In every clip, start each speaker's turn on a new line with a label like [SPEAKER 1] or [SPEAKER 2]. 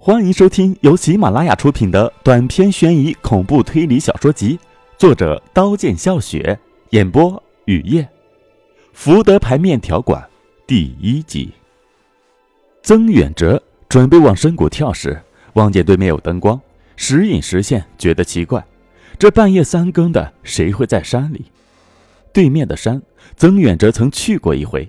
[SPEAKER 1] 欢迎收听由喜马拉雅出品的短篇悬疑恐怖推理小说集，作者刀剑笑雪，演播雨夜。福德牌面条馆第一集。曾远哲准备往深谷跳时，望见对面有灯光，时隐时现，觉得奇怪：这半夜三更的，谁会在山里？对面的山，曾远哲曾去过一回，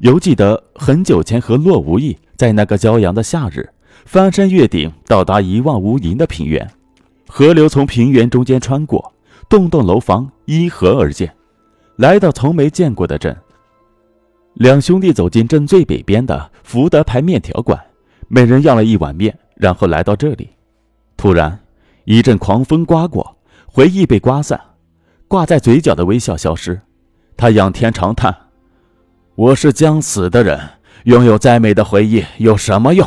[SPEAKER 1] 犹记得很久前和洛无义在那个骄阳的夏日。翻山越岭，到达一望无垠的平原，河流从平原中间穿过，栋栋楼房依河而建。来到从没见过的镇，两兄弟走进镇最北边的福德牌面条馆，每人要了一碗面，然后来到这里。突然，一阵狂风刮过，回忆被刮散，挂在嘴角的微笑消失。他仰天长叹：“我是将死的人，拥有再美的回忆有什么用？”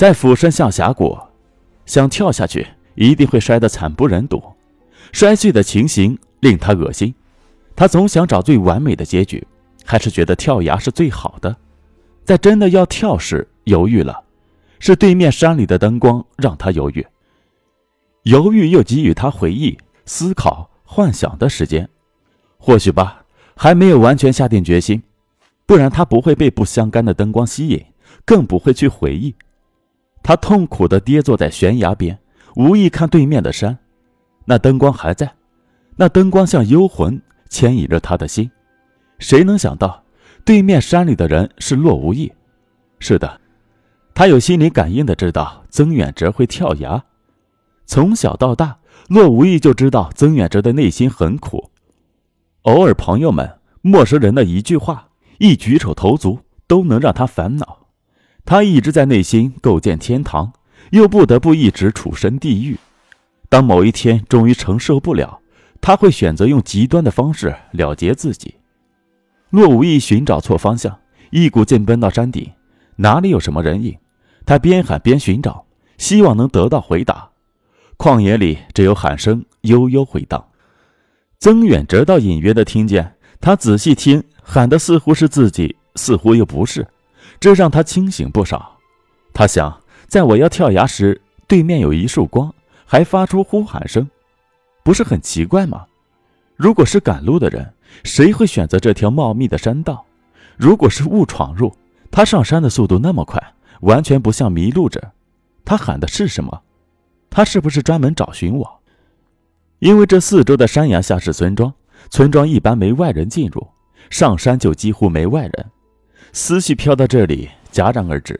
[SPEAKER 1] 在俯身向峡谷，想跳下去，一定会摔得惨不忍睹。摔碎的情形令他恶心。他总想找最完美的结局，还是觉得跳崖是最好的。在真的要跳时，犹豫了。是对面山里的灯光让他犹豫。犹豫又给予他回忆、思考、幻想的时间。或许吧，还没有完全下定决心。不然他不会被不相干的灯光吸引，更不会去回忆。他痛苦地跌坐在悬崖边，无意看对面的山，那灯光还在，那灯光像幽魂，牵引着他的心。谁能想到，对面山里的人是洛无意？是的，他有心理感应的知道曾远哲会跳崖。从小到大，洛无意就知道曾远哲的内心很苦。偶尔，朋友们、陌生人的一句话、一举手投足，都能让他烦恼。他一直在内心构建天堂，又不得不一直处身地狱。当某一天终于承受不了，他会选择用极端的方式了结自己。骆无义寻找错方向，一股劲奔到山顶，哪里有什么人影？他边喊边寻找，希望能得到回答。旷野里只有喊声悠悠回荡。曾远哲倒隐约的听见，他仔细听，喊的似乎是自己，似乎又不是。这让他清醒不少。他想，在我要跳崖时，对面有一束光，还发出呼喊声，不是很奇怪吗？如果是赶路的人，谁会选择这条茂密的山道？如果是误闯入，他上山的速度那么快，完全不像迷路者。他喊的是什么？他是不是专门找寻我？因为这四周的山崖下是村庄，村庄一般没外人进入，上山就几乎没外人。思绪飘到这里，戛然而止。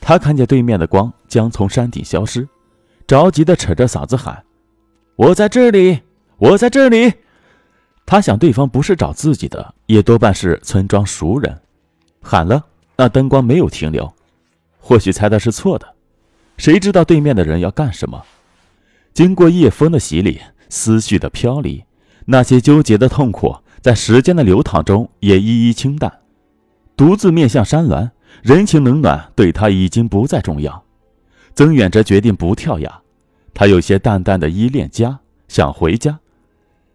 [SPEAKER 1] 他看见对面的光将从山顶消失，着急地扯着嗓子喊：“我在这里，我在这里！”他想，对方不是找自己的，也多半是村庄熟人。喊了，那灯光没有停留。或许猜的是错的，谁知道对面的人要干什么？经过夜风的洗礼，思绪的飘离，那些纠结的痛苦，在时间的流淌中也一一清淡。独自面向山峦，人情冷暖对他已经不再重要。曾远哲决定不跳崖，他有些淡淡的依恋家，想回家。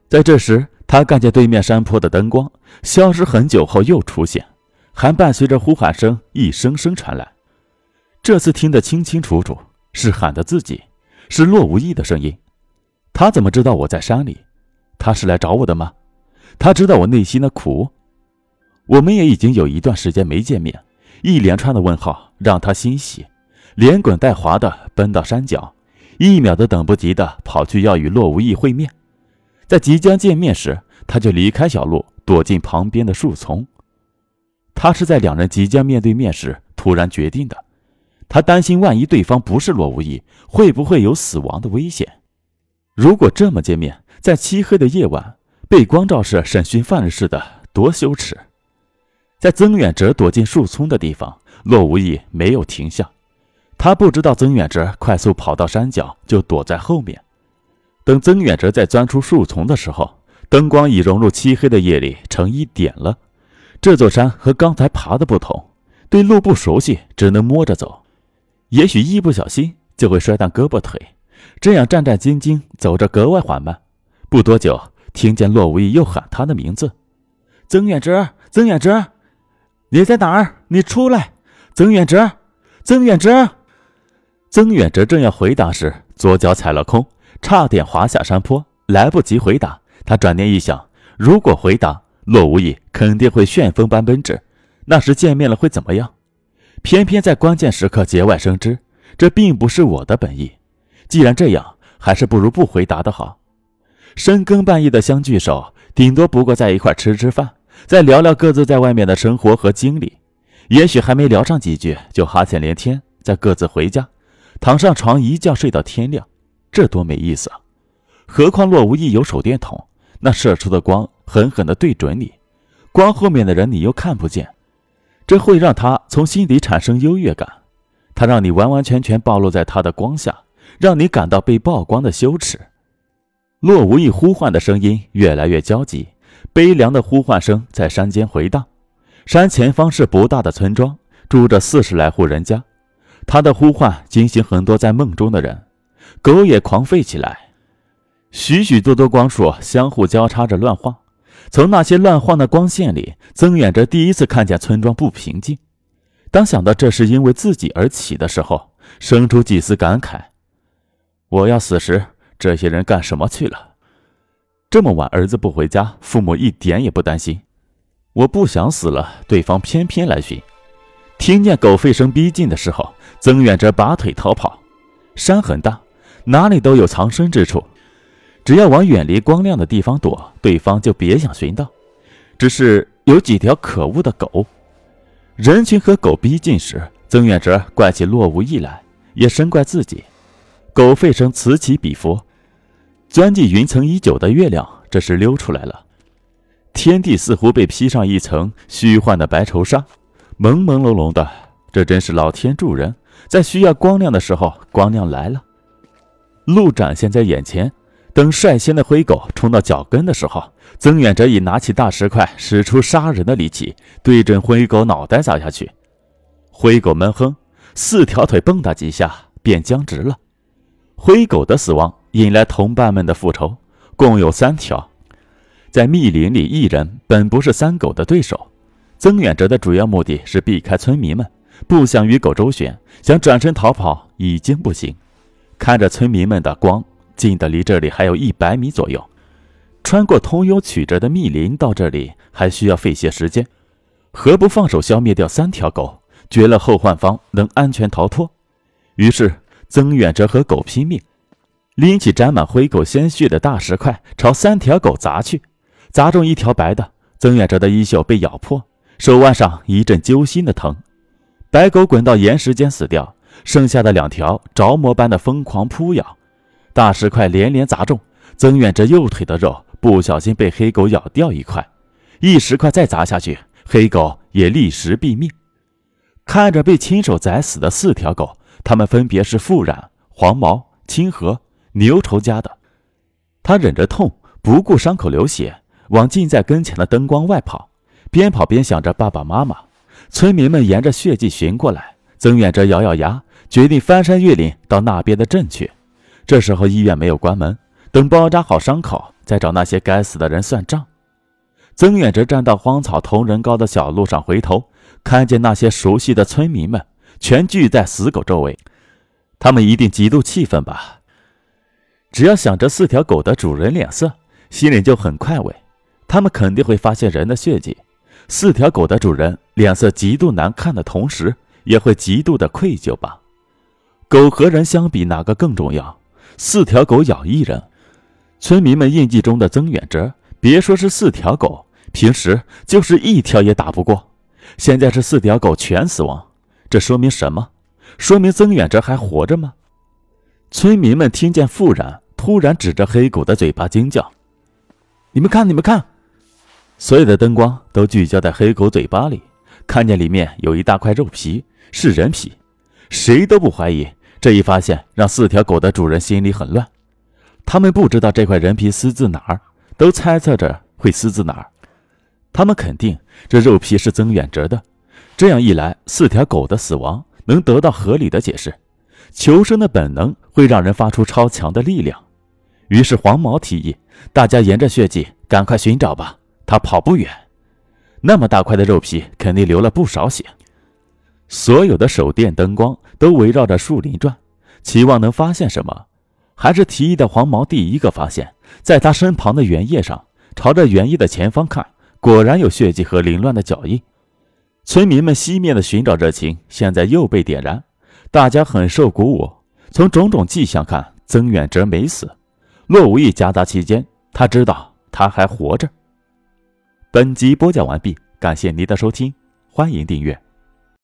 [SPEAKER 1] 在这时，他看见对面山坡的灯光消失很久后又出现，还伴随着呼喊声一声声传来。这次听得清清楚楚，是喊的自己，是洛无意的声音。他怎么知道我在山里？他是来找我的吗？他知道我内心的苦。我们也已经有一段时间没见面，一连串的问号让他欣喜，连滚带滑的奔到山脚，一秒都等不及的跑去要与洛无意会面。在即将见面时，他就离开小路，躲进旁边的树丛。他是在两人即将面对面时突然决定的，他担心万一对方不是洛无意，会不会有死亡的危险？如果这么见面，在漆黑的夜晚被光照射审讯犯人似的，多羞耻！在曾远哲躲进树丛的地方，骆无意没有停下。他不知道曾远哲快速跑到山脚，就躲在后面。等曾远哲再钻出树丛的时候，灯光已融入漆黑的夜里，成一点了。这座山和刚才爬的不同，对路不熟悉，只能摸着走。也许一不小心就会摔断胳膊腿，这样战战兢兢走着格外缓慢。不多久，听见骆无意又喊他的名字：“曾远哲，曾远哲。”你在哪儿？你出来，曾远哲，曾远哲。曾远哲正要回答时，左脚踩了空，差点滑下山坡，来不及回答。他转念一想，如果回答，骆无义肯定会旋风般奔至，那时见面了会怎么样？偏偏在关键时刻节外生枝，这并不是我的本意。既然这样，还是不如不回答的好。深更半夜的相聚首，顶多不过在一块吃吃饭，再聊聊各自在外面的生活和经历。也许还没聊上几句，就哈欠连天，再各自回家，躺上床一觉睡到天亮，这多没意思啊！何况洛无意有手电筒，那射出的光狠狠地对准你，光后面的人你又看不见，这会让他从心底产生优越感。他让你完完全全暴露在他的光下，让你感到被曝光的羞耻。洛无意呼唤的声音越来越焦急，悲凉的呼唤声在山间回荡。山前方是不大的村庄，住着四十来户人家。他的呼唤惊醒很多在梦中的人，狗也狂吠起来。许许多多光束相互交叉着乱晃，从那些乱晃的光线里，曾远哲第一次看见村庄不平静。当想到这是因为自己而起的时候，生出几丝感慨：我要死时。这些人干什么去了？这么晚，儿子不回家，父母一点也不担心。我不想死了，对方偏偏来寻。听见狗吠声逼近的时候，曾远哲拔腿逃跑。山很大，哪里都有藏身之处，只要往远离光亮的地方躲，对方就别想寻到。只是有几条可恶的狗。人群和狗逼近时，曾远哲怪起洛无意来，也深怪自己。狗吠声此起彼伏，钻进云层已久的月亮这时溜出来了。天地似乎被披上一层虚幻的白绸纱，朦朦胧胧的。这真是老天助人，在需要光亮的时候，光亮来了。路展现在眼前，等率先的灰狗冲到脚跟的时候，曾远哲已拿起大石块，使出杀人的力气，对准灰狗脑袋砸下去。灰狗闷哼，四条腿蹦跶几下，便僵直了。灰狗的死亡引来同伴们的复仇，共有三条。在密林里，一人本不是三狗的对手。曾远哲的主要目的是避开村民们，不想与狗周旋，想转身逃跑已经不行。看着村民们的光近的离这里还有一百米左右，穿过通幽曲折的密林到这里还需要费些时间，何不放手消灭掉三条狗，绝了后患方能安全逃脱？于是。曾远哲和狗拼命，拎起沾满灰狗鲜血的大石块，朝三条狗砸去。砸中一条白的，曾远哲的衣袖被咬破，手腕上一阵揪心的疼。白狗滚到岩石间死掉，剩下的两条着魔般的疯狂扑咬。大石块连连砸中曾远哲右腿的肉，不小心被黑狗咬掉一块。一石块再砸下去，黑狗也立时毙命。看着被亲手宰死的四条狗。他们分别是傅冉、黄毛、清河、牛仇家的。他忍着痛，不顾伤口流血，往近在跟前的灯光外跑，边跑边想着爸爸妈妈。村民们沿着血迹寻过来，曾远哲咬咬牙，决定翻山越岭到那边的镇去。这时候医院没有关门，等包扎好伤口，再找那些该死的人算账。曾远哲站到荒草同人高的小路上，回头看见那些熟悉的村民们。全聚在死狗周围，他们一定极度气愤吧？只要想着四条狗的主人脸色，心里就很快慰。他们肯定会发现人的血迹。四条狗的主人脸色极度难看的同时，也会极度的愧疚吧？狗和人相比，哪个更重要？四条狗咬一人，村民们印记中的曾远哲，别说是四条狗，平时就是一条也打不过。现在是四条狗全死亡。这说明什么？说明曾远哲还活着吗？村民们听见妇人突然指着黑狗的嘴巴惊叫：“你们看，你们看！”所有的灯光都聚焦在黑狗嘴巴里，看见里面有一大块肉皮，是人皮。谁都不怀疑，这一发现让四条狗的主人心里很乱。他们不知道这块人皮撕自哪儿，都猜测着会撕自哪儿。他们肯定这肉皮是曾远哲的。这样一来，四条狗的死亡能得到合理的解释。求生的本能会让人发出超强的力量。于是黄毛提议：“大家沿着血迹赶快寻找吧，他跑不远。那么大块的肉皮，肯定流了不少血。”所有的手电灯光都围绕着树林转，期望能发现什么，还是提议的黄毛第一个发现，在他身旁的原叶上，朝着原叶的前方看，果然有血迹和凌乱的脚印。村民们熄灭的寻找热情现在又被点燃，大家很受鼓舞。从种种迹象看，曾远哲没死。洛无意夹杂其间，他知道他还活着。本集播讲完毕，感谢您的收听，欢迎订阅。